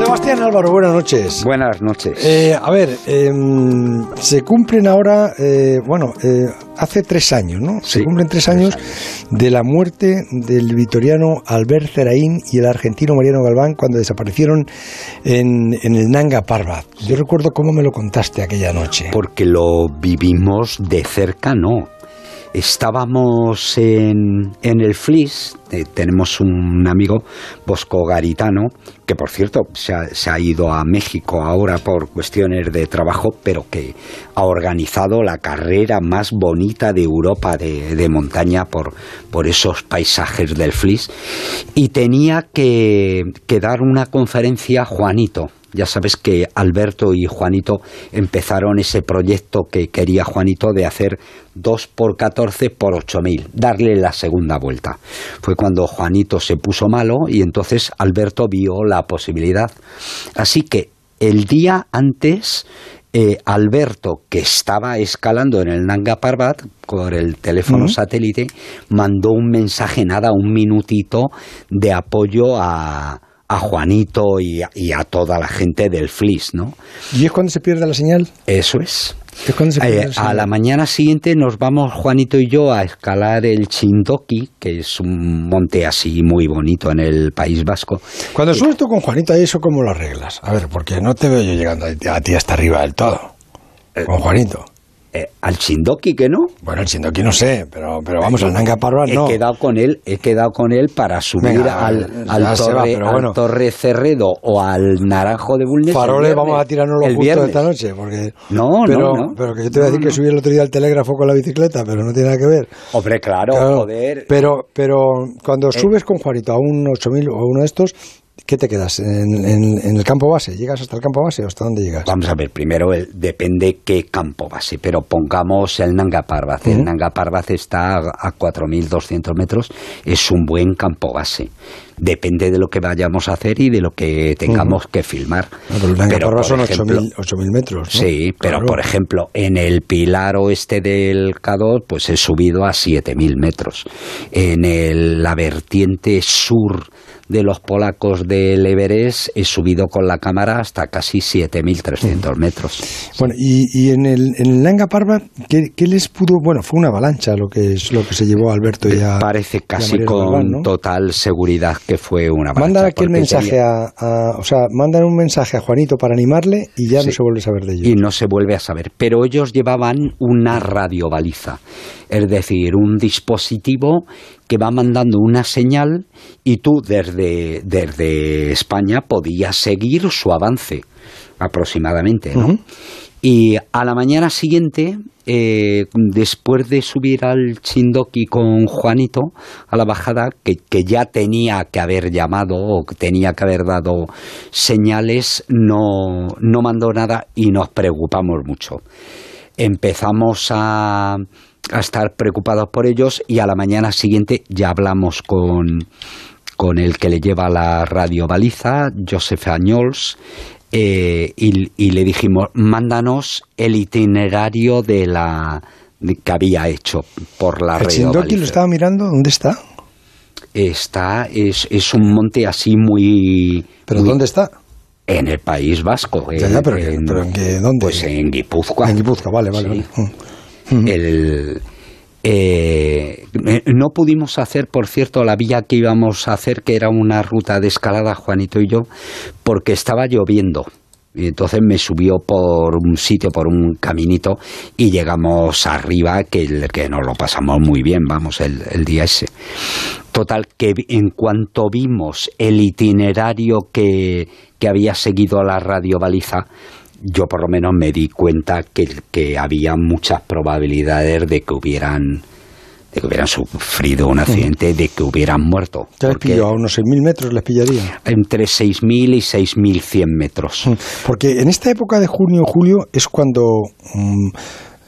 Sebastián Álvaro, buenas noches. Buenas noches. Eh, a ver, em, se cumplen ahora, eh, bueno, eh, hace tres años, ¿no? se cumplen tres, años, de la muerte del vitoriano Albert Zeraín y el argentino Mariano Galván cuando desaparecieron en, en el Nanga Parbat. Yo recuerdo cómo me lo contaste aquella noche. Porque lo vivimos de cerca, no estábamos en, en el Flis, eh, tenemos un amigo, Bosco Garitano, que por cierto se ha, ido a México ahora por cuestiones de trabajo, pero que ha organizado la carrera más bonita de Europa de, de montaña por, por esos paisajes del Flis, y tenía que, que dar una conferencia Juanito, ya sabes que Alberto y Juanito empezaron ese proyecto que quería Juanito de hacer 2 por 14 por 8000, darle la segunda vuelta. Fue cuando Juanito se puso malo y entonces Alberto vio la posibilidad. Así que el día antes eh, Alberto, que estaba escalando en el Nanga Parbat por el teléfono satélite, mandó un mensaje, nada, un minutito de apoyo a, a Juanito y a, toda la gente del Flis, ¿no? ¿Y es cuando se pierde la señal? Eso es. Eh, a la mañana siguiente nos vamos Juanito y yo a escalar el Chindoki, que es un monte así muy bonito en el País Vasco. Cuando subes tú con Juanito, ¿eso cómo lo arreglas? A ver, porque no te veo yo llegando a ti hasta arriba del todo. Eh, con Juanito. Eh, al Chindoki que no. Bueno, el Chindoki no sé, pero, pero vamos, al Nanga Parbat no. He quedado con él, he quedado con él para subir al, al, torre, Cerredo o al Naranjo de Bulnes. Faroles vamos a tirarnos los justo esta noche, porque... No, pero, no, Pero que yo te voy a decir que subí el otro día al telégrafo con la bicicleta, pero no tiene nada que ver. Hombre, claro, joder. Pero, pero cuando eh. subes con Juanito a un 8000 o a uno de estos, ¿Qué te quedas? ¿En, el campo base? ¿Llegas hasta el campo base o hasta dónde llegas? Vamos a ver, primero el, depende qué campo base, pero pongamos el Nanga Parbat. El Nanga Parbat está a 4.200 metros, es un buen campo base. Depende de lo que vayamos a hacer y de lo que tengamos que filmar. Ah, pero el Nanga Parbat son 8.000 metros. Sí, pero por ejemplo, en el pilar oeste del Cador, pues he subido a 7.000 metros. En la vertiente sur de los polacos del Everest he subido con la cámara hasta casi 7.300 metros. Bueno, y, en, el, en Nanga Parbat, ¿qué, les pudo...? Bueno, fue una avalancha lo que es lo que se llevó a Alberto y a Parece casi con total seguridad que fue una avalancha. Mandan aquí el mensaje a, O sea, mandan un mensaje a Juanito para animarle y ya no se vuelve a saber de ellos. Y no se vuelve a saber. Pero ellos llevaban una radiobaliza, es decir, un dispositivo que va mandando una señal y tú desde, desde España podías seguir su avance aproximadamente, ¿no? Y a la mañana siguiente, eh, después de subir al Chindoki con Juanito a la bajada, que, que, ya tenía que haber llamado o que tenía que haber dado señales, no, no mandó nada y nos preocupamos mucho. Empezamos a, a estar preocupados por ellos y a la mañana siguiente ya hablamos con, con el que le lleva la radio baliza, Joseph Añols, eh, y, le dijimos, mándanos el itinerario de la que había hecho por la ¿El radio lo estaba mirando? ¿Dónde está? Está, es, es un monte así muy... ¿Pero dónde está? En el País Vasco. pero, en, ¿dónde? Pues en Guipúzcoa. En Guipúzcoa, vale, vale. vale. El, eh, no pudimos hacer, por cierto, la vía que íbamos a hacer, que era una ruta de escalada, Juanito y yo, porque estaba lloviendo. Y entonces me subió por un sitio, por un caminito, y llegamos arriba, que, que nos lo pasamos muy bien, vamos, el, el día ese. Total, que en cuanto vimos el itinerario que, que había seguido la radio baliza, yo por lo menos me di cuenta que, que había muchas probabilidades de que hubieran de que hubieran sufrido un accidente, de que hubieran muerto. ¿Ya les pilló a unos 6.000 metros? ¿Les pillaría? Entre 6.000 y 6.100 metros. Porque en esta época de junio julio es cuando... Mm,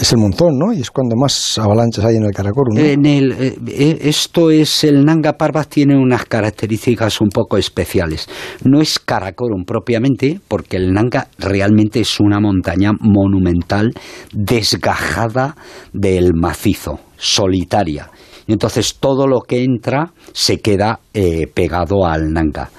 es el montón, ¿no? Y es cuando más avalanchas hay en el Karakorum, ¿no? En el, eh, eh, esto es, el Nanga Parbat tiene unas características un poco especiales. No es Karakorum propiamente, porque el Nanga realmente es una montaña monumental, desgajada del macizo, solitaria Y entonces todo lo que entra se queda eh, pegado al Nanga.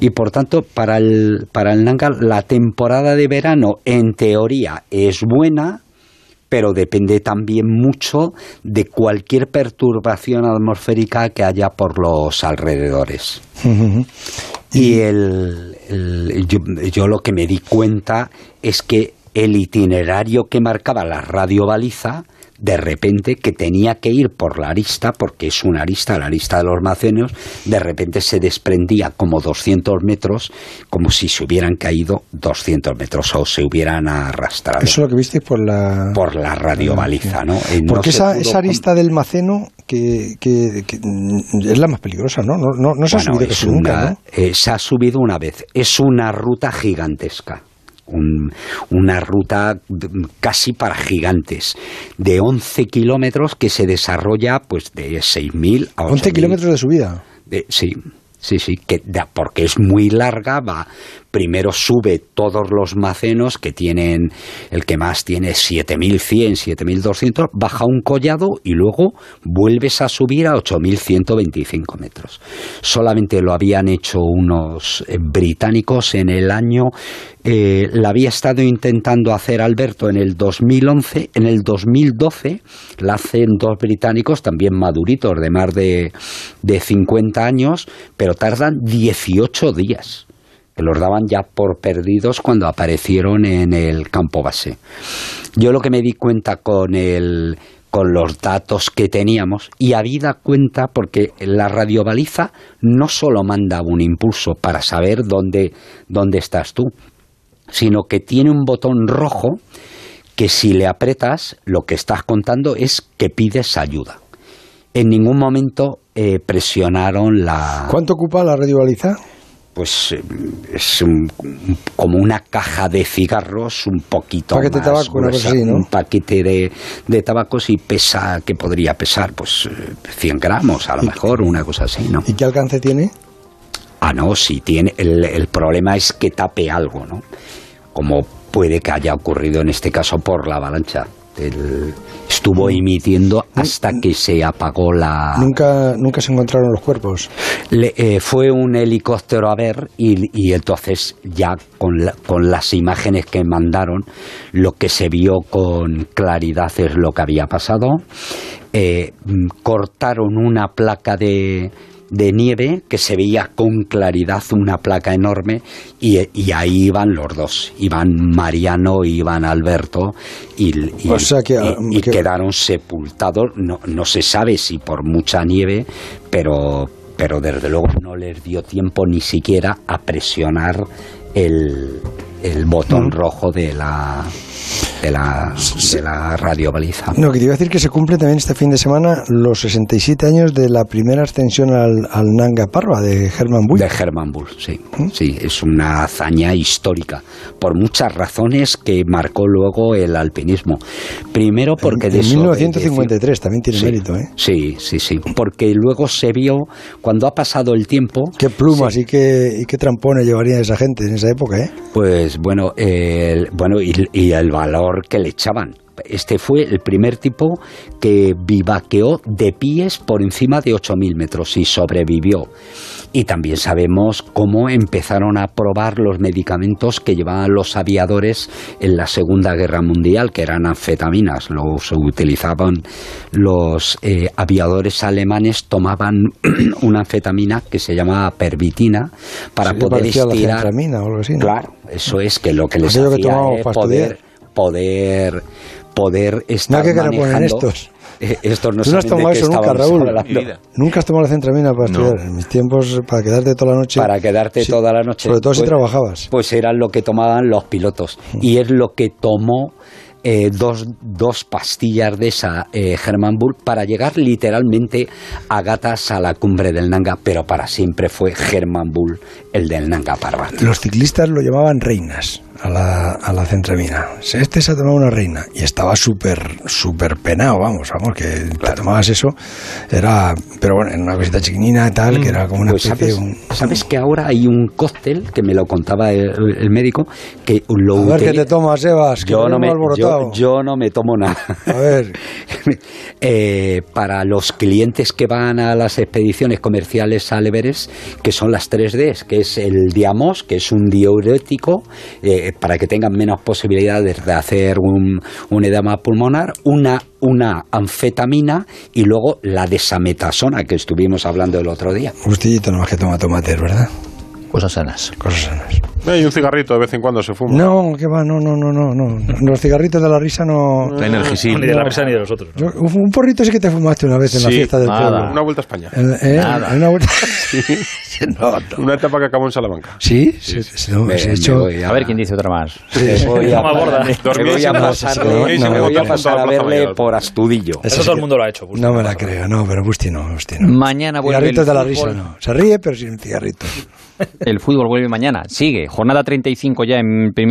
Y por tanto, para el, para el Nanga, la temporada de verano, en teoría, es buena, pero depende también mucho de cualquier perturbación atmosférica que haya por los alrededores. Y el, yo, lo que me di cuenta es que el itinerario que marcaba la radiobaliza de repente que tenía que ir por la arista, porque es una arista, la arista de los macenios, de repente se desprendía como 200 metros, como si se hubieran caído 200 metros o se hubieran arrastrado. Eso es lo que viste por la... Por la radiobaliza, ¿no? Eh, porque esa, esa, arista del maceno que, que, es la más peligrosa, ¿no? No, no, se ha subido nunca, ¿no? Eh, se ha subido una vez. Es una ruta gigantesca una ruta casi para gigantes, de 11 kilómetros que se desarrolla pues de 6.000 a 11 kilómetros de subida. sí, sí, sí, que, porque es muy larga, va primero sube todos los macenos que tienen, el que más tiene 7100, 7200, baja un collado y luego vuelves a subir a 8125 metros. Solamente lo habían hecho unos eh, británicos en el año, eh, la había estado intentando hacer Alberto en el 2011, en el 2012 la hacen dos británicos también maduritos de más de, de 50 años, pero tardan 18 días que los daban ya por perdidos cuando aparecieron en el campo base. Yo lo que me di cuenta con el con los datos que teníamos y habida cuenta porque la radiobaliza no solo manda un impulso para saber dónde, dónde estás tú, sino que tiene un botón rojo que si le apretas lo que estás contando es que pides ayuda. En ningún momento eh, presionaron la... ¿Cuánto ocupa la radiobaliza? Pues eh, es como una caja de cigarros un poquito paquete más de tabaco, un paquete de, de, tabacos y pesa, que podría pesar? Pues 100 eh, gramos a lo mejor, una cosa así, ¿no? ¿Y qué alcance tiene? Ah, no, sí tiene, el, el problema es que tape algo, ¿no? Como puede que haya ocurrido en este caso por la avalancha. El, estuvo emitiendo hasta que se apagó la... Nunca, nunca se encontraron los cuerpos. Eh, fue un helicóptero a ver y, entonces ya con, con las imágenes que mandaron, lo que se vio con claridad es lo que había pasado. Eh, cortaron una placa de, de nieve que se veía con claridad una placa enorme y, ahí iban los dos, iban Mariano y iban Alberto y, y, quedaron sepultados, no, no se sabe si por mucha nieve, pero, pero desde luego no les dio tiempo ni siquiera a presionar el, el botón rojo de la de la, de la radio baliza. No, que te iba a decir que se cumple también este fin de semana los 67 años de la primera ascensión al, al Nanga Parva de Hermann Bull. De Hermann Bull, sí. ¿Mm? Sí, es una hazaña histórica por muchas razones que marcó luego el alpinismo. Primero porque... En, en 1953 también tiene mérito, ¿eh? Sí, sí, sí. Porque luego se vio, cuando ha pasado el tiempo... Qué plumas y, qué, y qué trampones llevaría esa gente en esa época, ¿eh? Pues bueno, el, bueno y, y el valor que le echaban. Este fue el primer tipo que vivaqueó de pies por encima de 8.000 metros y sobrevivió. Y también sabemos cómo empezaron a probar los medicamentos que llevaban los aviadores en la Segunda Guerra Mundial, que eran anfetaminas. Los utilizaban los eh, aviadores alemanes, tomaban una anfetamina que se llamaba pervitina para poder estirar. o algo así, Claro, eso es que lo que les hacía poder poder poder estar no, manejando estos. Eh, estos no Tú no has tomado eso nunca, Raúl. Nunca has tomado la centramina para estudiar. En mis tiempos, para quedarte toda la noche. Para quedarte toda la noche. Sobre todo si pues, trabajabas. Pues era lo que tomaban los pilotos. Mm. Y es lo que tomó eh, dos, dos, pastillas de esa eh, Bull para llegar literalmente a gatas a la cumbre del Nanga, pero para siempre fue Hermann Bull el del Nanga Parbat. Los ciclistas lo llamaban reinas a la, a la centramina. Este se ha tomado una reina y estaba súper, súper penado, vamos, vamos, que te tomabas eso, era, pero bueno, en una cosita chiquinina y tal, que era como una Pues especie sabes, un- sabes que ahora hay un cóctel que me lo contaba el, el médico que lo A ver qué te tomas, Evas, que yo no, me, yo, yo no me tomo nada. A ver, Eh, para los clientes que van a las expediciones comerciales al Everest, que son las 3Ds, que es el Diamos, que es un diurético, eh, para que tengan menos posibilidades de hacer un, un edema pulmonar, una, una anfetamina y luego la desametasona, que estuvimos hablando el otro día. gustillito nomás que toma tomates, ¿verdad? Cosas sanas. Cosas sanas. Eh, Y un cigarrito de vez en cuando se fuma. No, que va, no, no, no, no, no. Los cigarritos de la risa no... La Energisil. Ni de la mesa ni de los otros. ¿no? Yo- Un porrito sí que te fumaste una vez en la Sí, fiesta del nada. pueblo. Una vuelta a España. En- ¿eh? Nada. Una vuelta- no, no. Una etapa que acabó en Salamanca. ¿Sí? Sí, sí, no, Me- hecho- A ver quién dice otra más. Me voy a, Más gorda. me voy a pasar, sí, no, me no, voy no, a no, pasar no, a no, no, verle no, por Astudillo. Eso Eso sí todo el mundo lo ha hecho. Busti. No me la creo, no, pero Busti no, Busti no. Mañana vuelve el Cigarritos de la risa no. Se ríe, pero sin cigarritos. El fútbol vuelve mañana. Sigue. Jornada 35 ya en primera